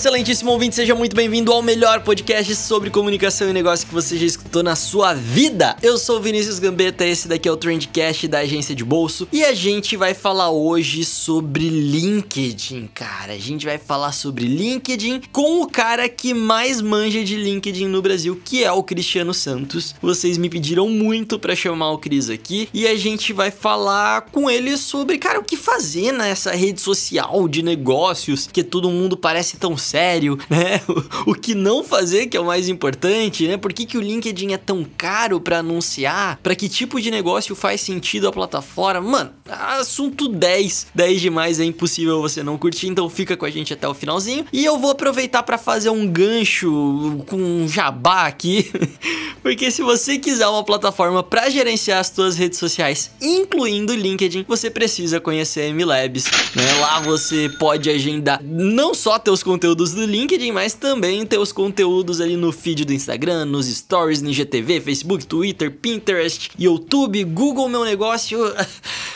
Excelentíssimo ouvinte, seja muito bem-vindo ao melhor podcast sobre comunicação e negócio que você já escutou na sua vida. Eu sou Vinícius Gambetta, esse daqui é o Trendcast da agência de bolso e a gente vai falar hoje sobre LinkedIn, cara. A gente vai falar sobre LinkedIn com o cara que mais manja de LinkedIn no Brasil, que é o Cristiano Santos. Vocês me pediram muito para chamar o Cris aqui e a gente vai falar com ele sobre, cara, o que fazer nessa rede social de negócios que todo mundo parece tão sério, né? O, que não fazer, que é o mais importante, né? Por que, que o LinkedIn é tão caro para anunciar? Para que tipo de negócio faz sentido a plataforma? Mano, assunto 10. 10 demais, é impossível você não curtir, então fica com a gente até o finalzinho. E eu vou aproveitar para fazer um gancho com um jabá aqui, porque se você quiser uma plataforma para gerenciar as suas redes sociais, incluindo o LinkedIn, você precisa conhecer a MLabs, né? Lá você pode agendar não só teus conteúdos conteúdos do LinkedIn, mas também ter os conteúdos ali no feed do Instagram, nos stories, no IGTV, Facebook, Twitter, Pinterest, YouTube, Google Meu Negócio.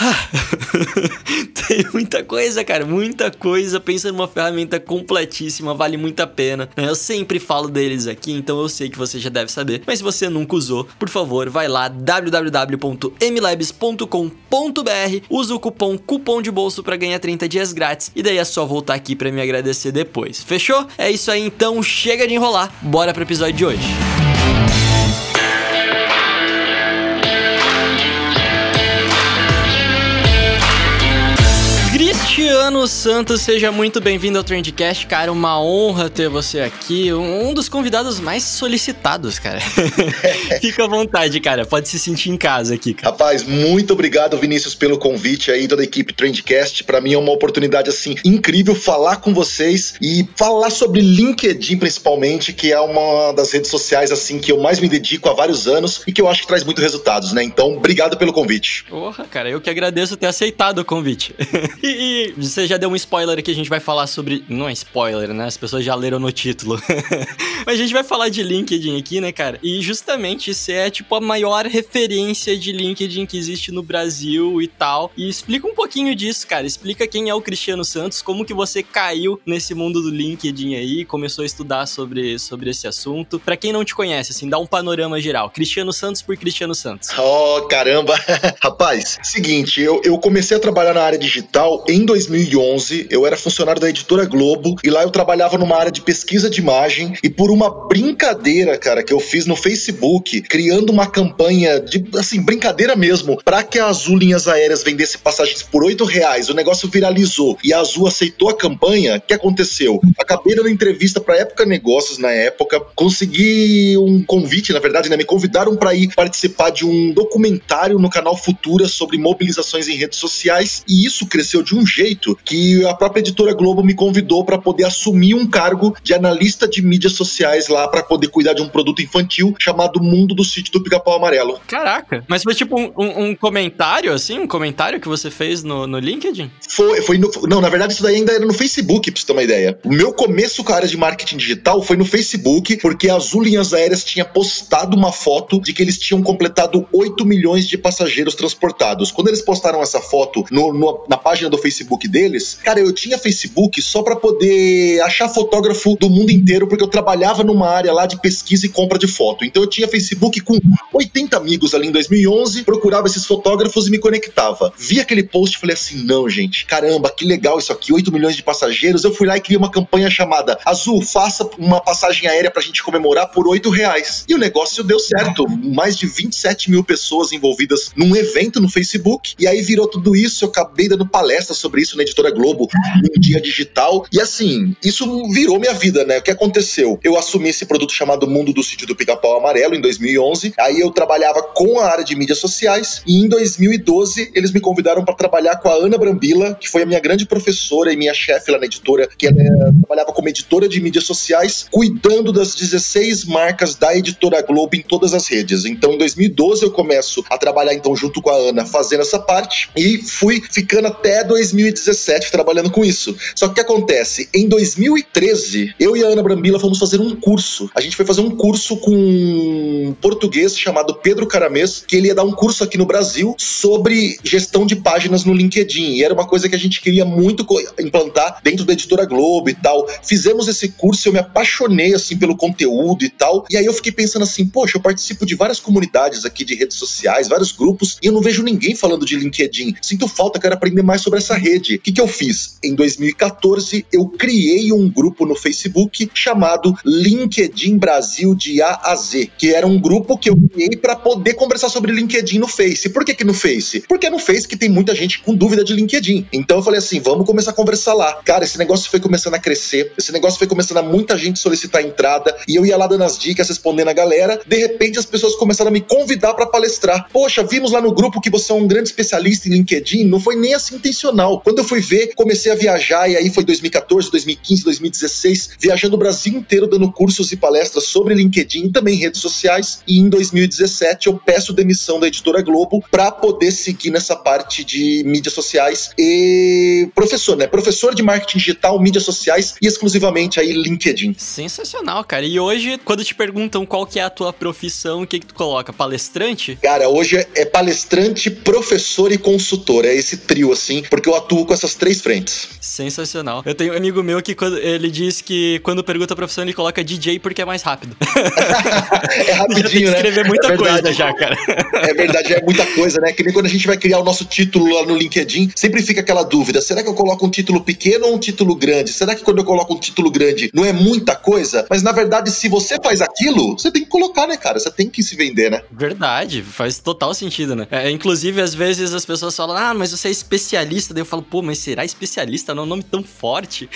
Tem muita coisa, cara, muita coisa. Pensa numa ferramenta completíssima, vale muito a pena. Né? Eu sempre falo deles aqui, então eu sei que você já deve saber. Mas se você nunca usou, por favor, vai lá www.mlabs.com.br, usa o cupom cupom de bolso para ganhar 30 dias grátis e daí é só voltar aqui para me agradecer depois. Fechou? É isso aí, então chega de enrolar. Bora pro episódio de hoje. Cristiano Santos, seja muito bem-vindo ao Trendcast, cara. Uma honra ter você aqui. Um dos convidados mais solicitados, cara. Fica à vontade, cara. Pode se sentir em casa aqui, cara. Rapaz, muito obrigado, Vinícius, pelo convite aí, toda a equipe Trendcast. Para mim é uma oportunidade, assim, incrível falar com vocês e falar sobre LinkedIn, principalmente, que é uma das redes sociais, assim, que eu mais me dedico há vários anos e que eu acho que traz muito resultados, né? Então, obrigado pelo convite. Porra, cara, eu que agradeço ter aceitado o convite. e você já deu um spoiler aqui, a gente vai falar sobre. Não é spoiler, né? As pessoas já leram no título. Mas a gente vai falar de LinkedIn aqui, né, cara? E justamente isso é tipo a maior referência de LinkedIn que existe no Brasil e tal. E explica um pouquinho disso, cara. Explica quem é o Cristiano Santos, como que você caiu nesse mundo do LinkedIn aí, começou a estudar sobre, sobre esse assunto. Para quem não te conhece, assim, dá um panorama geral. Cristiano Santos por Cristiano Santos. Oh, caramba! Rapaz, seguinte, eu, eu comecei a trabalhar na área digital em 2011, eu era funcionário da editora Globo e lá eu trabalhava numa área de pesquisa de imagem e por uma brincadeira, cara, que eu fiz no Facebook, criando uma campanha de, assim, brincadeira mesmo, para que a Azul Linhas Aéreas vendesse passagens por oito reais, o negócio viralizou e a Azul aceitou a campanha, o que aconteceu? Acabei dando entrevista pra Época Negócios na época, consegui um convite, na verdade, né, me convidaram para ir participar de um documentário no canal Futura sobre mobilizações em redes sociais e isso cresceu de um jeito jeito que a própria editora Globo me convidou para poder assumir um cargo de analista de mídias sociais lá para poder cuidar de um produto infantil chamado Mundo do Sítio do Pica-Pau Amarelo. Caraca, mas foi tipo um, um, um, comentário, assim? Um comentário que você fez no, no LinkedIn? Foi, foi no, não, na verdade isso daí ainda era no Facebook, pra você ter uma ideia. O meu começo com a área de marketing digital foi no Facebook, porque a Azul Linhas Aéreas tinha postado uma foto de que eles tinham completado 8 milhões de passageiros transportados. Quando eles postaram essa foto no, no, na página do Facebook, Facebook deles, cara, eu tinha Facebook só para poder achar fotógrafo do mundo inteiro, porque eu trabalhava numa área lá de pesquisa e compra de foto. Então eu tinha Facebook com 80 amigos ali em 2011, procurava esses fotógrafos e me conectava. Vi aquele post e falei assim: não, gente, caramba, que legal isso aqui, 8 milhões de passageiros. Eu fui lá e criei uma campanha chamada Azul, faça uma passagem aérea pra gente comemorar por 8 reais. E o negócio deu certo. Mais de 27 mil pessoas envolvidas num evento no Facebook. E aí virou tudo isso. Eu acabei dando palestra sobre isso na editora Globo dia digital. E assim, isso virou minha vida, né? O que aconteceu? Eu assumi esse produto chamado Mundo do Sítio do Pica-Pau Amarelo em 2011. Aí eu trabalhava com a área de mídias sociais e em 2012 eles me convidaram para trabalhar com a Ana Brambila, que foi a minha grande professora e minha chefe lá na editora, que ela eh, trabalhava como editora de mídias sociais, cuidando das 16 marcas da editora Globo em todas as redes. Então em 2012 eu começo a trabalhar então junto com a Ana fazendo essa parte e fui ficando até 2017 trabalhando com isso. Só que o que acontece? Em 2013, eu e a Ana Brambila fomos fazer um curso. A gente foi fazer um curso com um português chamado Pedro Caramês, que ele ia dar um curso aqui no Brasil sobre gestão de páginas no LinkedIn. E era uma coisa que a gente queria muito implantar dentro da editora Globo e tal. Fizemos esse curso, eu me apaixonei assim pelo conteúdo e tal. E aí eu fiquei pensando assim, poxa, eu participo de várias comunidades aqui de redes sociais, vários grupos, e eu não vejo ninguém falando de LinkedIn. Sinto falta, quero aprender mais sobre essa rede. O que, que eu fiz? Em 2014, eu criei um grupo no Facebook chamado LinkedIn Brasil de A a Z, que era um grupo que eu criei para poder conversar sobre LinkedIn no Face. Por que, que no Face? Porque é no Face que tem muita gente com dúvida de LinkedIn. Então eu falei assim, vamos começar a conversar lá. Cara, esse negócio foi começando a crescer, esse negócio foi começando a muita gente solicitar entrada, e eu ia lá dando as dicas, respondendo a galera. De repente as pessoas começaram a me convidar para palestrar. Poxa, vimos lá no grupo que você é um grande especialista em LinkedIn. Não foi nem assim intencional. Quando eu fui ver, comecei a viajar, e aí foi 2014, 2015, 2016, viajando o Brasil inteiro dando cursos e palestras sobre LinkedIn e também redes sociais. E em 2017 eu peço demissão da editora Globo para poder seguir nessa parte de mídias sociais e professor, né? Professor de marketing digital, mídias sociais e exclusivamente aí LinkedIn. Sensacional, cara. E hoje, quando te perguntam qual que é a tua profissão, o que que tu coloca? Palestrante? Cara, hoje é palestrante, professor e consultor. É esse trio, assim, porque eu atuo com essas três frentes. Sensacional. Eu tenho um amigo meu que quando, ele diz que quando pergunta a profissão, ele coloca DJ porque é mais rápido. é rapidinho, já tem que né? escrever né? muita é coisa já, cara. É verdade, é muita coisa, né? Que nem quando a gente vai criar o nosso título lá no LinkedIn, sempre fica aquela dúvida: será que eu coloco um título pequeno ou um título grande? Será que quando eu coloco um título grande não é muita coisa? Mas na verdade, se você faz aquilo, você tem que colocar, né, cara? Você tem que se vender, né? Verdade, faz total sentido, né? É, inclusive, às vezes as pessoas falam, ah, mas você é especialista. Daí eu falo, pô, mas será especialista? Não é um nome tão forte.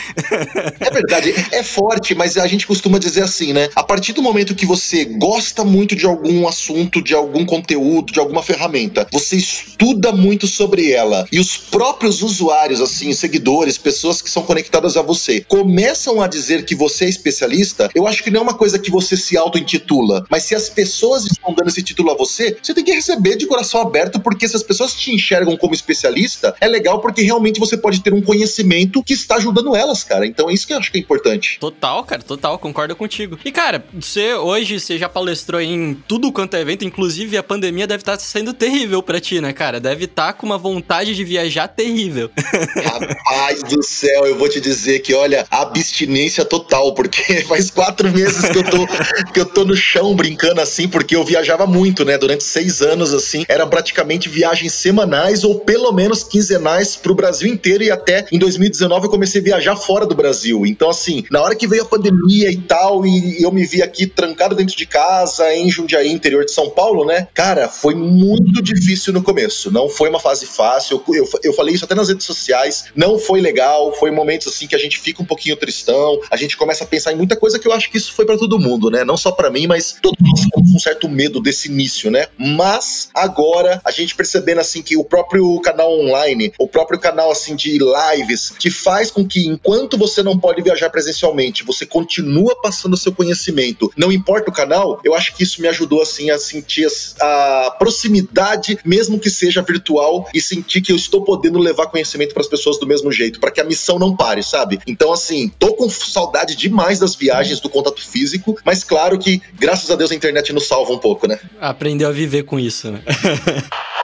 é verdade, é forte, mas a gente costuma dizer assim, né? A partir do momento que você gosta muito de algum assunto, de algum conteúdo, de alguma ferramenta, você estuda muito sobre ela e os próprios usuários, assim, seguidores, pessoas que são conectadas a você, começam a dizer que você é especialista, eu acho que não é uma coisa que você se auto-intitula, mas se as pessoas estão dando esse título a você, você tem que receber de coração aberto, porque se as pessoas te enxergam como especialista, é legal porque realmente você pode ter um conhecimento que está ajudando elas, cara. Então é isso que eu acho que é importante. Total, cara, total, concordo contigo. E cara, você hoje você já palestrou em tudo quanto é evento, inclusive a pandemia deve estar sendo terrível para ti, né, cara? Deve estar com uma vontade de viajar terrível. Rapaz do céu, eu vou te dizer que, olha, abstinência total, porque faz quatro meses que eu tô, que eu tô no chão brincando assim, porque eu viajava muito, né? Durante seis anos, assim, eram praticamente viagens semanais ou pelo menos quinzenais pro Brasil inteiro e até em 2019 eu comecei a viajar fora do Brasil. Então, assim, na hora que veio a pandemia e tal, e eu me vi aqui trancado dentro de casa, em Jundiaí, interior de São Paulo, né? Cara, foi muito difícil no começo. Não foi uma fase fácil. Eu, eu, eu falei isso até nas redes sociais. Não foi legal. Foi momentos assim que a gente fica um pouquinho tristão. A gente começa a pensar em muita coisa que eu acho que isso foi para todo mundo, né? Não só para mim, mas todos nós ficamos com um certo medo desse início, né? Mas agora a gente percebendo assim que o próprio canal online, o próprio canal assim de lives, te faz com que enquanto você não pode viajar presencialmente, você continua passando o seu conhecimento. Não importa o canal, eu acho que isso me ajudou assim a sentir a proximidade, mesmo que seja virtual, e sentir que eu estou podendo levar conhecimento para as pessoas do mesmo jeito, para que a missão não pare, sabe? Então assim, tô com saudade demais das viagens, do contato físico, mas claro que graças a Deus a internet nos salva um pouco, né? Aprendeu a viver com isso, né?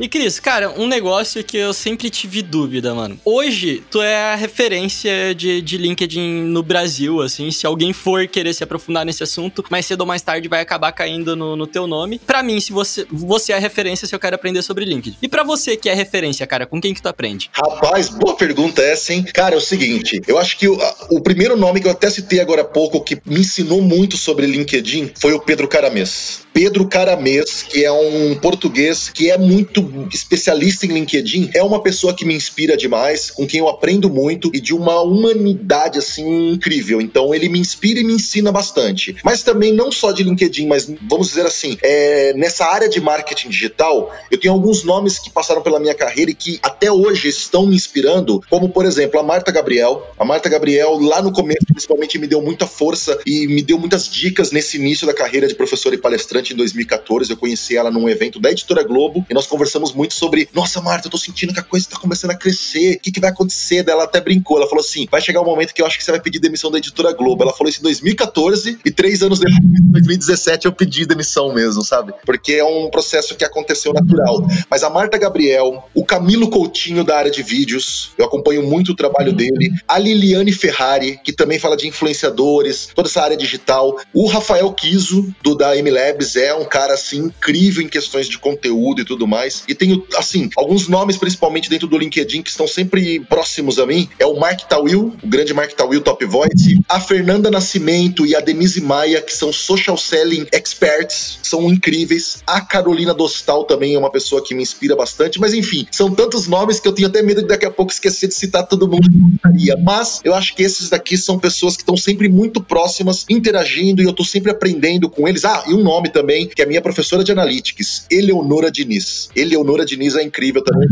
E Cris, cara, um negócio que eu sempre tive dúvida, mano. Hoje, tu é a referência de, de LinkedIn no Brasil, assim. Se alguém for querer se aprofundar nesse assunto, mais cedo ou mais tarde vai acabar caindo no, no teu nome. Pra mim, se você, você é a referência se eu quero aprender sobre LinkedIn. E pra você que é referência, cara, com quem que tu aprende? Rapaz, boa pergunta essa, hein? Cara, é o seguinte, eu acho que o, o primeiro nome que eu até citei agora há pouco, que me ensinou muito sobre LinkedIn, foi o Pedro Caramês. Pedro Caramês, que é um português que é muito especialista em LinkedIn, é uma pessoa que me inspira demais, com quem eu aprendo muito e de uma humanidade assim incrível. Então ele me inspira e me ensina bastante. Mas também não só de LinkedIn, mas vamos dizer assim, é, nessa área de marketing digital, eu tenho alguns nomes que passaram pela minha carreira e que até hoje estão me inspirando, como por exemplo a Marta Gabriel. A Marta Gabriel lá no começo principalmente me deu muita força e me deu muitas dicas nesse início da carreira de professora e palestrante em 2014. Eu conheci ela num evento da Editora Globo e nós conversamos muito sobre, nossa Marta, eu tô sentindo que a coisa tá começando a crescer, o que, que vai acontecer? Daí ela até brincou, ela falou assim, vai chegar um momento que eu acho que você vai pedir demissão da Editora Globo. Ela falou isso em 2014 e três anos depois, em 2017, eu pedi demissão mesmo, sabe? Porque é um processo que aconteceu natural. Mas a Marta Gabriel, o Camilo Coutinho da área de vídeos, eu acompanho muito o trabalho dele, a Liliane Ferrari, que também fala de influenciadores, toda essa área digital, o Rafael Kiso, do da MLabs, é um cara assim incrível em questões de conteúdo e tudo mais. E tenho, assim, alguns nomes, principalmente dentro do LinkedIn, que estão sempre próximos a mim. É o Mark Tawil, o grande Mark Tawil Top Voice, a Fernanda Nascimento e a Denise Maia, que são social selling experts, são incríveis. A Carolina Dostal também é uma pessoa que me inspira bastante, mas enfim, são tantos nomes que eu tenho até medo de daqui a pouco esquecer de citar todo mundo. Mas eu acho que esses daqui são pessoas que estão sempre muito próximas, interagindo e eu tô sempre aprendendo com eles. Ah, e um nome também, que é a minha professora de Analytics, Eleonora Diniz. Eleonora Diniz é incrível também,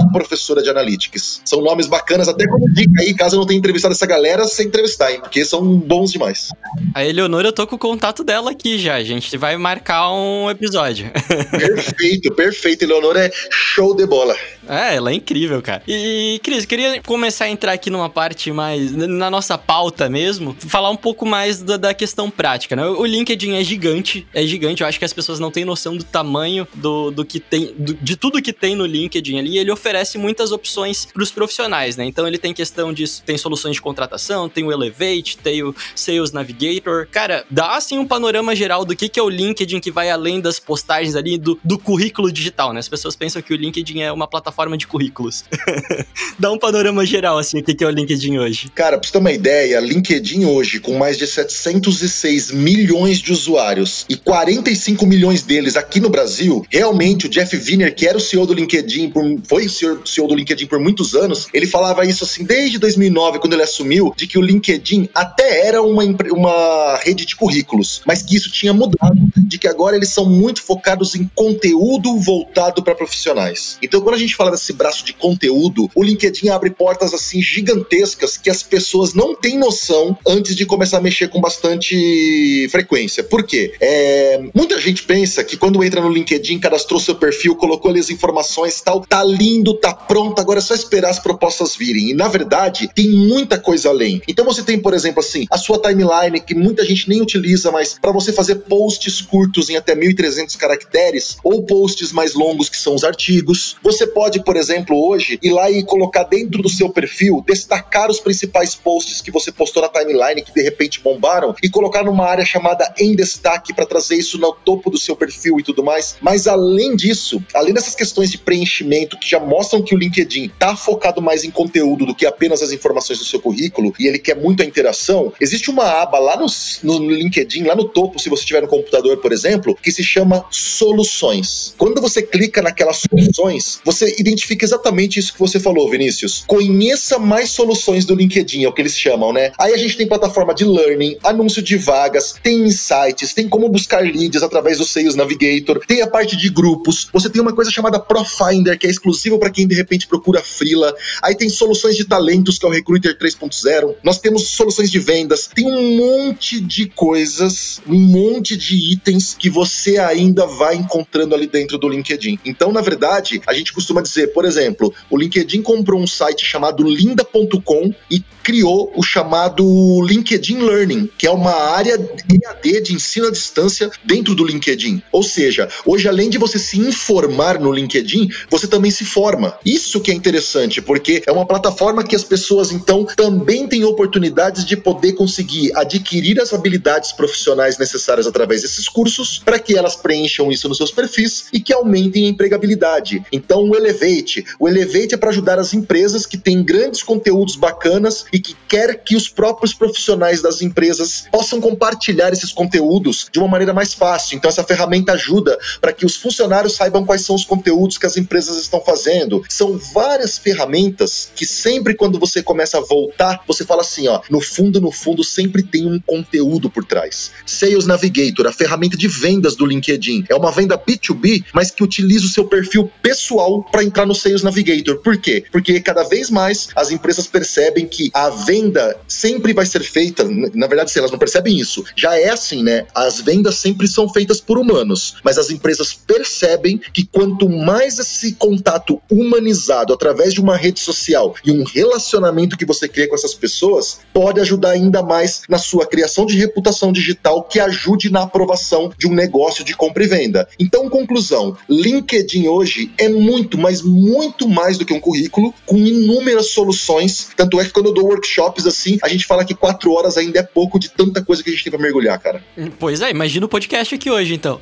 é professora de Analytics. São nomes bacanas, até como dica aí, caso eu não tenha entrevistado essa galera, sem entrevistar, hein? Porque são bons demais. A Eleonora, eu tô com o contato dela aqui já. A gente vai marcar um episódio. Perfeito, perfeito. Eleonora é show de bola. É, ela é incrível, cara. E, Cris, queria começar a entrar aqui numa parte mais. na nossa pauta mesmo, falar um pouco mais da, da questão prática, né? O LinkedIn é gigante, é gigante. Eu acho que as pessoas não têm noção do tamanho do, do que tem, do, de tudo que tem no LinkedIn ali. Ele oferece muitas opções para os profissionais, né? Então ele tem questão de. tem soluções de contratação, tem o Elevate, tem o Sales Navigator. Cara, dá assim um panorama geral do que, que é o LinkedIn que vai além das postagens ali do, do currículo digital, né? As pessoas pensam que o LinkedIn é uma plataforma de currículos. dá um panorama geral, assim, o que, que é o LinkedIn hoje. Cara, pra você ter uma ideia, LinkedIn hoje, com mais de 706 milhões de usuários e 45 milhões deles aqui no Brasil, realmente o Jeff Wiener, que era o CEO do LinkedIn, por, foi o CEO do LinkedIn por muitos anos, ele falava isso assim desde 2009, quando ele assumiu, de que o LinkedIn até era uma, uma rede de currículos, mas que isso tinha mudado, de que agora eles são muito focados em conteúdo voltado para profissionais. Então, quando a gente fala desse braço de conteúdo, o LinkedIn abre portas assim gigantescas que as pessoas não têm noção antes de começar a mexer com bastante frequência. Por quê? É, muita gente pensa que quando entra no LinkedIn, cadastrou seu perfil, colocou ali as informações tal, tá lindo, tá pronto, agora é só esperar as propostas virem. E na verdade, tem muita coisa além. Então você tem, por exemplo, assim, a sua timeline, que muita gente nem utiliza, mas para você fazer posts curtos em até 1.300 caracteres, ou posts mais longos, que são os artigos. Você pode, por exemplo, hoje, ir lá e colocar dentro do seu perfil, destacar os principais posts que você postou na timeline, que de repente bombaram, e colocar numa área chamada em destaque para trazer isso no topo do seu perfil e tudo mais. Mas além disso, além dessas questões de preenchimento que já mostram que o LinkedIn tá focado mais em conteúdo do que apenas as informações do seu currículo e ele quer muito a interação, existe uma aba lá no, no LinkedIn, lá no topo, se você tiver no computador, por exemplo, que se chama Soluções. Quando você clica naquelas soluções, você identifica exatamente isso que você falou, Vinícius. Conheça mais soluções do LinkedIn, é o que eles chamam, né? Aí a gente tem plataforma de learning, anúncio de vagas, tem insights, tem como buscar leads através do Sales Navigator, tem a parte de grupos, você tem uma coisa chamada Profinder, que é exclusivo para quem de repente procura frila. Aí tem soluções de talentos, que é o Recruiter 3.0. Nós temos soluções de vendas, tem um monte de coisas, um monte de itens que você ainda vai encontrando ali dentro do LinkedIn. Então, na verdade, a gente costuma dizer, por exemplo, o LinkedIn comprou um site chamado linda.com e criou o chamado LinkedIn Learning, que é uma área EAD de ensino à distância dentro do LinkedIn. Ou seja, hoje além de você se informar no LinkedIn, você também se forma. Isso que é interessante, porque é uma plataforma que as pessoas então também têm oportunidades de poder conseguir adquirir as habilidades profissionais necessárias através desses cursos para que elas preencham isso nos seus perfis e que aumentem a empregabilidade. Então, o Elevate. O Elevate é para ajudar as empresas que têm grandes conteúdos bacanas e que quer que os próprios profissionais das empresas possam compartilhar esses conteúdos de uma maneira mais fácil. Então, essa ferramenta ajuda para que os funcionários saibam quais são os conteúdos que as empresas estão fazendo. São várias ferramentas que sempre quando você começa a voltar, você fala assim, ó, no fundo, no fundo, sempre tem um conteúdo por trás. Sales Navigator, a ferramenta de vendas do LinkedIn, é uma venda B2B, mas que utiliza o seu perfil pessoal para entrar no Sales Navigator. Por quê? Porque cada vez mais as empresas percebem que a venda sempre vai ser feita, na verdade, se elas não percebem isso, já é assim, né? As vendas sempre são feitas por humanos, mas as empresas percebem que quanto mais esse contato humanizado através de uma rede social e um relacionamento que você cria com essas pessoas, pode ajudar ainda mais na sua criação de reputação digital que ajude na aprovação de um negócio de compra e venda. Então, conclusão, LinkedIn hoje é muito, mas muito mais do que um currículo, com inúmeras soluções. Tanto é que quando eu dou workshops assim, a gente fala que quatro horas ainda é pouco de tanta coisa que a gente tem pra mergulhar, cara. Pois é, imagina o podcast aqui hoje, então.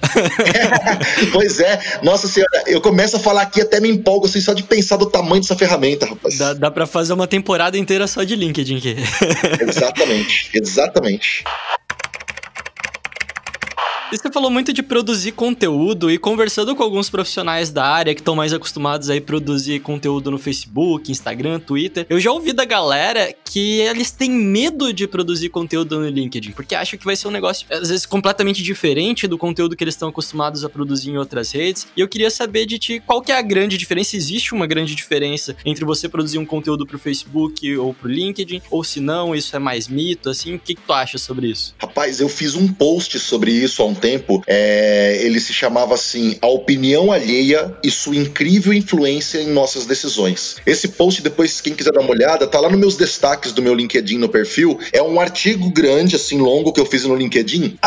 pois é, nossa senhora, eu começo a falar aqui até me empolgo assim, só de pensar do tamanho dessa ferramenta, rapaz. Dá, dá pra fazer uma temporada inteira só de LinkedIn aqui. exatamente, exatamente. Você falou muito de produzir conteúdo e conversando com alguns profissionais da área que estão mais acostumados a produzir conteúdo no Facebook, Instagram, Twitter, eu já ouvi da galera que eles têm medo de produzir conteúdo no LinkedIn, porque acham que vai ser um negócio, às vezes, completamente diferente do conteúdo que eles estão acostumados a produzir em outras redes. E eu queria saber de ti qual que é a grande diferença, existe uma grande diferença entre você produzir um conteúdo pro Facebook ou pro LinkedIn, ou se não, isso é mais mito, assim, o que, que tu acha sobre isso? Rapaz, eu fiz um post sobre isso há um tempo, é, ele se chamava assim: A Opinião Alheia e Sua Incrível Influência em Nossas Decisões. Esse post, depois, quem quiser dar uma olhada, tá lá nos meus destaques do meu LinkedIn no perfil. É um artigo grande, assim, longo que eu fiz no LinkedIn,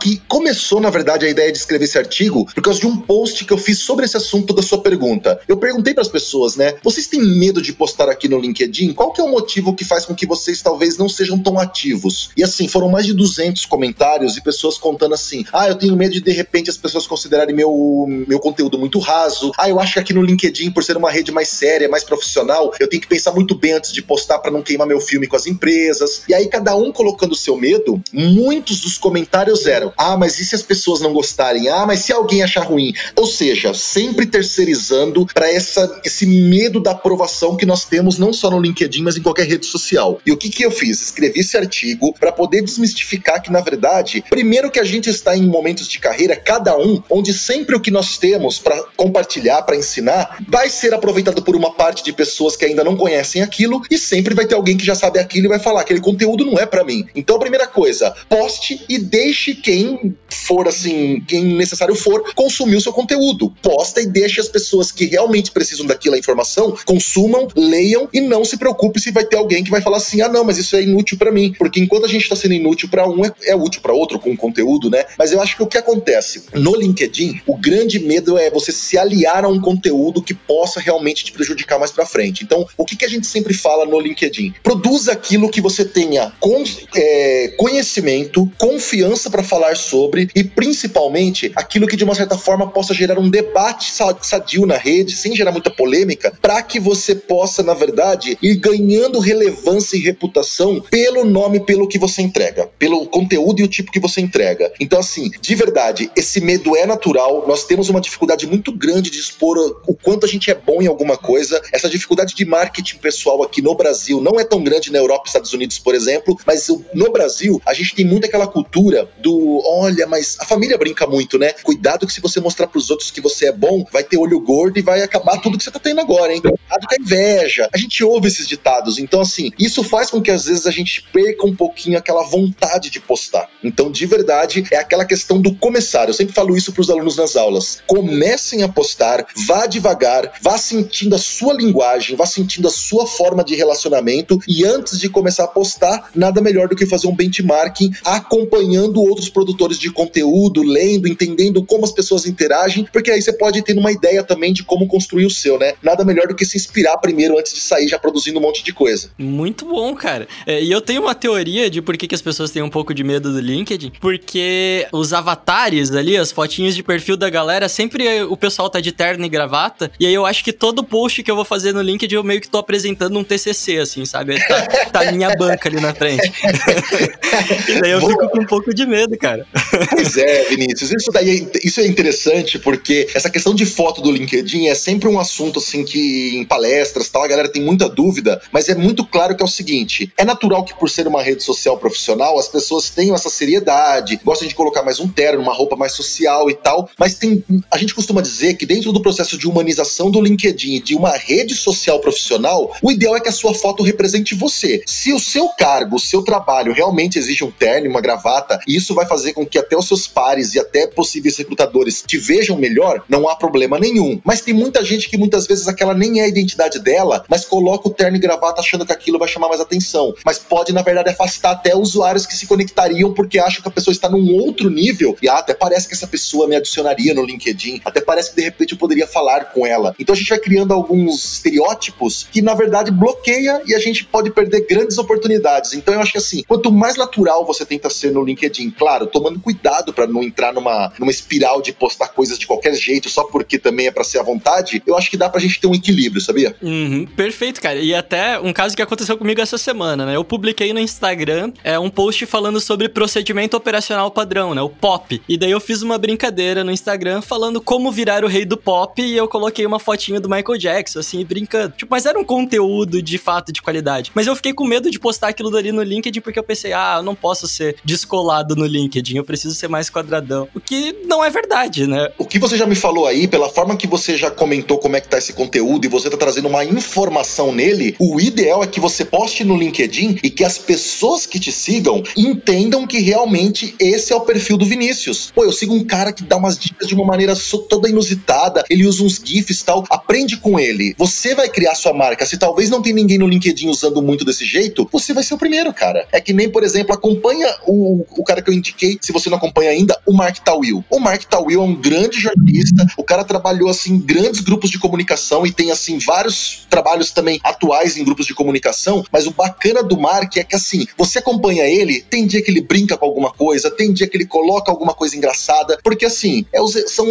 que começou, na verdade, a ideia de escrever esse artigo por causa de um post que eu fiz sobre esse assunto da sua pergunta. Eu perguntei para as pessoas, né? Vocês têm medo de postar aqui no LinkedIn? Qual que é o motivo que faz com que vocês talvez não sejam tão ativos? E assim, foram mais de 200 comentários e pessoas contando assim: ah, eu tenho medo de de repente as pessoas considerarem meu, meu conteúdo muito raso. Ah, eu acho que aqui no LinkedIn, por ser uma rede mais séria, mais profissional, eu tenho que pensar muito bem antes de postar para não queimar meu filme com as empresas. E aí, cada um colocando o seu medo, muitos dos comentários eram: ah, mas e se as pessoas não gostarem? Ah, mas se alguém achar ruim? Ou seja, sempre terceirizando para esse medo da aprovação que nós temos não só no LinkedIn, mas em qualquer rede social. E o que, que eu fiz? Escrevi esse artigo para poder desmistificar que, na verdade, primeiro que a gente está em momentos de carreira, cada um, onde sempre o que nós temos para compartilhar, para ensinar, vai ser aproveitado por uma parte de pessoas que ainda não conhecem aquilo e sempre vai ter alguém que já sabe aquilo e vai falar: aquele conteúdo não é para mim. Então, a primeira coisa, poste e deixe quem for assim, quem necessário for, consumir o seu conteúdo. Posta e deixe as pessoas que realmente precisam daquela informação consumam, leiam e não se preocupe se vai ter alguém que vai falar assim: ah, não, mas isso é inútil para mim. Porque enquanto a gente está sendo inútil para um, é, é útil para outro com conteúdo, né? Mas eu acho que o que acontece no LinkedIn, o grande medo é você se aliar a um conteúdo que possa realmente te prejudicar mais para frente. Então, o que, que a gente sempre fala no LinkedIn? Produza aquilo que você tenha com, é, conhecimento, confiança para falar sobre e principalmente aquilo que de uma certa forma possa gerar um debate sadio na rede, sem gerar muita polêmica, para que você possa, na verdade, ir ganhando relevância e reputação pelo nome, pelo que você entrega, pelo conteúdo e o tipo que você entrega. Então, assim, de verdade, esse medo é natural. Nós temos uma dificuldade muito grande de expor o quanto a gente é bom em alguma coisa. Essa dificuldade de marketing pessoal aqui no Brasil não é tão grande na Europa e Estados Unidos, por exemplo, mas no Brasil a gente tem muito aquela cultura do olha, mas a família brinca muito, né? Cuidado que se você mostrar para os outros que você é bom, vai ter olho gordo e vai acabar tudo que você tá tendo agora, hein? Cuidado com a inveja. A gente ouve esses ditados. Então, assim, isso faz com que às vezes a gente perca um pouquinho aquela vontade de postar. Então, de verdade, é aquela questão do começar. Eu sempre falo isso para os alunos nas aulas. Comecem a postar, vá devagar, vá sentindo a sua linguagem, vá sentindo a sua forma de relacionamento e antes de começar a postar, nada melhor do que fazer um benchmarking acompanhando outros produtores de conteúdo, lendo, entendendo como as pessoas interagem, porque aí você pode ter uma ideia também de como construir o seu, né? Nada melhor do que se inspirar primeiro antes de sair já produzindo um monte de coisa. Muito bom, cara. É, e eu tenho uma teoria de por que, que as pessoas têm um pouco de medo do LinkedIn, porque os avatares ali, as fotinhas de perfil da galera, sempre o pessoal tá de terno e gravata. E aí eu acho que todo post que eu vou fazer no LinkedIn eu meio que tô apresentando um TCC, assim, sabe? Tá, tá a minha banca ali na frente. e daí eu Boa. fico com um pouco de medo, cara. Pois é, Vinícius. Isso daí é, isso é interessante porque essa questão de foto do LinkedIn é sempre um assunto, assim, que em palestras tal, a galera tem muita dúvida, mas é muito claro que é o seguinte: é natural que por ser uma rede social profissional, as pessoas tenham essa seriedade, gostem de colocar mais um terno, uma roupa mais social e tal, mas tem. A gente costuma dizer que dentro do processo de humanização do LinkedIn, de uma rede social profissional, o ideal é que a sua foto represente você. Se o seu cargo, o seu trabalho realmente exige um terno, uma gravata, e isso vai fazer com que até os seus pares e até possíveis recrutadores te vejam melhor, não há problema nenhum. Mas tem muita gente que muitas vezes aquela nem é a identidade dela, mas coloca o terno e gravata achando que aquilo vai chamar mais atenção. Mas pode, na verdade, afastar até usuários que se conectariam porque acham que a pessoa está num outro nível e ah, até parece que essa pessoa me adicionaria no LinkedIn, até parece que de repente eu poderia falar com ela. Então a gente vai criando alguns estereótipos que na verdade bloqueia e a gente pode perder grandes oportunidades. Então eu acho que assim, quanto mais natural você tenta ser no LinkedIn, claro, tomando cuidado para não entrar numa, numa espiral de postar coisas de qualquer jeito só porque também é para ser à vontade, eu acho que dá pra gente ter um equilíbrio, sabia? Uhum, perfeito, cara. E até um caso que aconteceu comigo essa semana, né? Eu publiquei no Instagram é, um post falando sobre procedimento operacional padrão, né? O POP. E daí eu fiz uma brincadeira no Instagram falando como virar o rei do pop e eu coloquei uma fotinha do Michael Jackson, assim, brincando. Tipo, mas era um conteúdo de fato de qualidade. Mas eu fiquei com medo de postar aquilo dali no LinkedIn porque eu pensei, ah, eu não posso ser descolado no LinkedIn, eu preciso ser mais quadradão. O que não é verdade, né? O que você já me falou aí, pela forma que você já comentou como é que tá esse conteúdo e você tá trazendo uma informação nele, o ideal é que você poste no LinkedIn e que as pessoas que te sigam entendam que realmente esse é o perfil do Vinícius. Pô, eu sigo um cara que dá umas dicas de uma maneira toda inusitada, ele usa uns GIFs e tal, aprende com ele. Você vai criar sua marca. Se talvez não tem ninguém no LinkedIn usando muito desse jeito, você vai ser o primeiro, cara. É que nem, por exemplo, acompanha o, o cara que eu indiquei, se você não acompanha ainda, o Mark Tawil. O Mark Tawil é um grande jornalista, o cara trabalhou assim em grandes grupos de comunicação e tem assim vários trabalhos também atuais em grupos de comunicação, mas o bacana do Mark é que assim, você acompanha ele, tem dia que ele brinca com alguma coisa, tem dia que ele coloca alguma coisa engraçada, porque assim, é os, são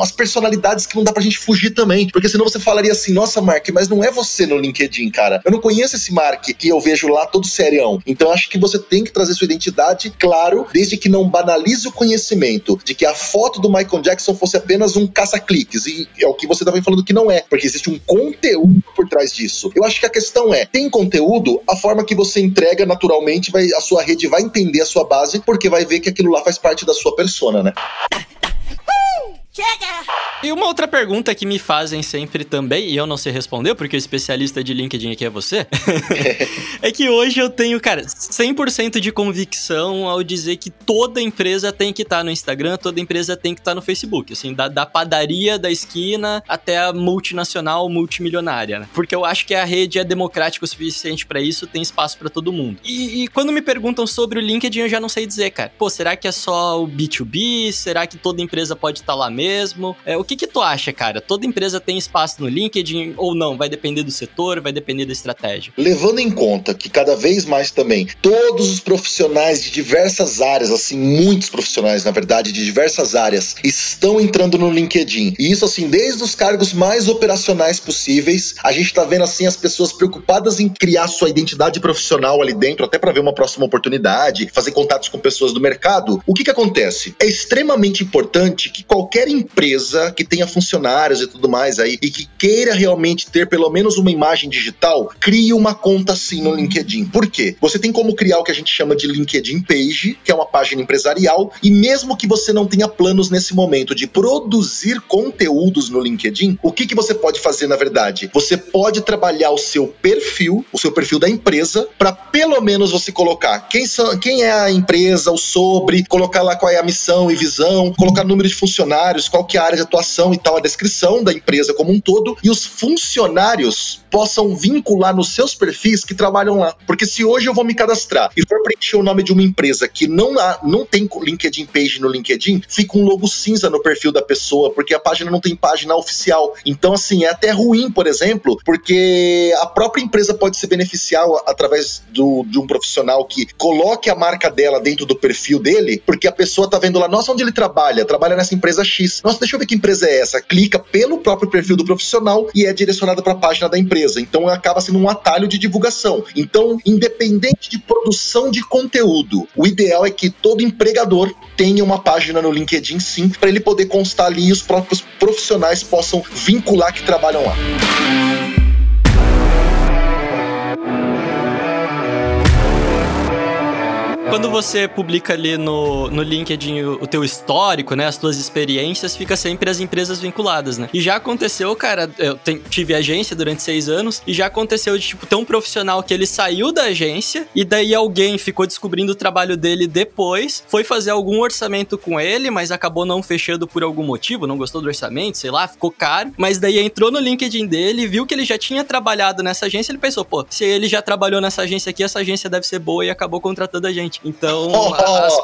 as personalidades que não dá pra gente fugir também, porque senão você falaria assim, nossa Mark, mas não é você no LinkedIn, cara. Eu não conheço esse Mark que eu vejo lá todo serião. Então acho que você tem que trazer sua identidade, claro, desde que não banalize o conhecimento de que a foto do Michael Jackson fosse apenas um caça-cliques, e é o que você também falando que não é, porque existe um conteúdo por trás disso. Eu acho que a questão é, tem conteúdo, a forma que você entrega naturalmente, vai, a sua rede vai entender a sua base, porque vai ver que aquilo lá faz parte da sua persona, né? Chega! E uma outra pergunta que me fazem sempre também, e eu não sei responder, porque o especialista de LinkedIn aqui é você, é que hoje eu tenho, cara, 100% de convicção ao dizer que toda empresa tem que estar tá no Instagram, toda empresa tem que estar tá no Facebook, assim, da, da, padaria da esquina até a multinacional, multimilionária, né? Porque eu acho que a rede é democrática o suficiente para isso, tem espaço para todo mundo. E, e quando me perguntam sobre o LinkedIn, eu já não sei dizer, cara. Pô, será que é só o B2B? Será que toda empresa pode estar tá lá mesmo? É, o que que tu acha, cara? Toda empresa tem espaço no LinkedIn ou não? Vai depender do setor, vai depender da estratégia? Levando em conta que cada vez mais também todos os profissionais de diversas áreas, assim, muitos profissionais, na verdade, de diversas áreas, estão entrando no LinkedIn. E isso, assim, desde os cargos mais operacionais possíveis, a gente tá vendo, assim, as pessoas preocupadas em criar sua identidade profissional ali dentro, até para ver uma próxima oportunidade, fazer contatos com pessoas do mercado. O que que acontece? É extremamente importante que qualquer empresa que tenha funcionários e tudo mais aí e que queira realmente ter pelo menos uma imagem digital, crie uma conta assim no LinkedIn. Por quê? Você tem como criar o que a gente chama de LinkedIn Page, que é uma página empresarial, e mesmo que você não tenha planos nesse momento de produzir conteúdos no LinkedIn, o que, que você pode fazer na verdade? Você pode trabalhar o seu perfil, o seu perfil da empresa, para pelo menos você colocar quem, são, quem é a empresa, o sobre, colocar lá qual é a missão e visão, colocar número de funcionários funcionários, qual que é a área de atuação e tal, a descrição da empresa como um todo, e os funcionários possam vincular nos seus perfis que trabalham lá. Porque se hoje eu vou me cadastrar e for preencher o nome de uma empresa que não, há, não tem LinkedIn page no LinkedIn, fica um logo cinza no perfil da pessoa, porque a página não tem página oficial. Então, assim, é até ruim, por exemplo, porque a própria empresa pode se beneficiar através do, de um profissional que coloque a marca dela dentro do perfil dele, porque a pessoa tá vendo lá, nossa, onde ele trabalha? Trabalha nessa empresa X. Nossa, deixa eu ver que empresa é essa. Clica pelo próprio perfil do profissional e é direcionado para a página da empresa. Então acaba sendo um atalho de divulgação. Então, independente de produção de conteúdo, o ideal é que todo empregador tenha uma página no LinkedIn sim, para ele poder constar ali e os próprios profissionais possam vincular que trabalham lá. Quando você publica ali no, no LinkedIn o, o teu histórico, né, as tuas experiências, fica sempre as empresas vinculadas, né? E já aconteceu, cara, eu tem, tive agência durante seis anos, e já aconteceu de, tipo, ter um profissional que ele saiu da agência, e daí alguém ficou descobrindo o trabalho dele depois, foi fazer algum orçamento com ele, mas acabou não fechando por algum motivo, não gostou do orçamento, sei lá, ficou caro, mas daí entrou no LinkedIn dele, viu que ele já tinha trabalhado nessa agência, ele pensou, pô, se ele já trabalhou nessa agência aqui, essa agência deve ser boa e acabou contratando a gente. Então, oh, as,